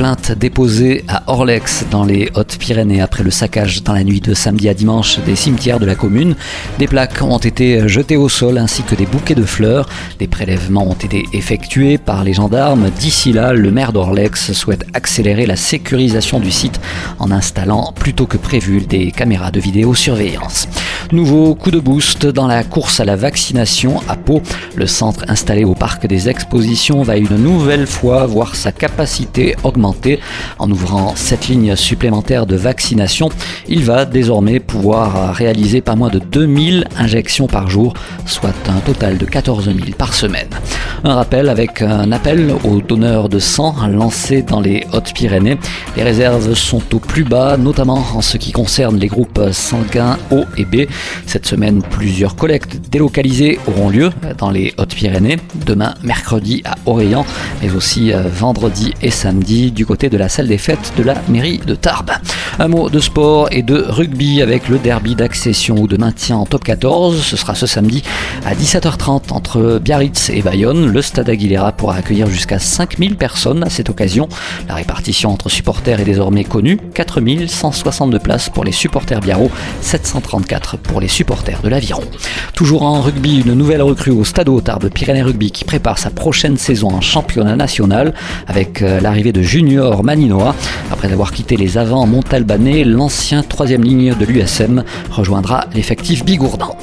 plainte déposée à Orlex dans les Hautes-Pyrénées après le saccage dans la nuit de samedi à dimanche des cimetières de la commune. Des plaques ont été jetées au sol ainsi que des bouquets de fleurs. Des prélèvements ont été effectués par les gendarmes. D'ici là, le maire d'Orlex souhaite accélérer la sécurisation du site en installant plutôt que prévu des caméras de vidéosurveillance. Nouveau coup de boost dans la course à la vaccination à Pau. Le centre installé au parc des expositions va une nouvelle fois voir sa capacité augmenter. En ouvrant cette ligne supplémentaire de vaccination, il va désormais pouvoir réaliser pas moins de 2000 injections par jour, soit un total de 14 000 par semaine. Un rappel avec un appel aux donneurs de sang lancé dans les Hautes-Pyrénées. Les réserves sont au plus bas, notamment en ce qui concerne les groupes sanguins O et B. Cette semaine, plusieurs collectes délocalisées auront lieu dans les Hautes-Pyrénées. Demain, mercredi à Orléans, mais aussi euh, vendredi et samedi du côté de la salle des fêtes de la mairie de Tarbes. Un mot de sport et de rugby avec le derby d'accession ou de maintien en top 14. Ce sera ce samedi à 17h30 entre Biarritz et Bayonne. Le stade Aguilera pourra accueillir jusqu'à 5000 personnes à cette occasion. La répartition entre supporters est désormais connue. 4162 places pour les supporters biarro, 734 pour les supporters de l'Aviron. Toujours en rugby, une nouvelle recrue au Stade Tarbes Pyrénées Rugby qui prépare sa prochaine saison en championnat national avec euh, l'arrivée de Junior Maninoa. Après avoir quitté les avants Montalbanais, l'ancien troisième ligne de l'USM rejoindra l'effectif bigourdan.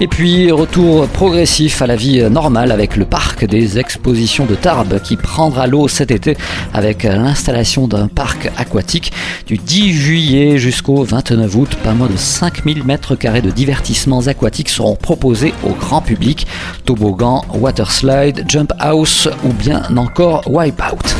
Et puis retour progressif à la vie normale avec le parc des expositions de Tarbes qui prendra l'eau cet été avec l'installation d'un parc aquatique du 10 juillet jusqu'au 29 août. Pas moins de 5000 mètres carrés de divertissements aquatiques seront proposés au grand public. Toboggan, water slide, jump house ou bien encore wipeout.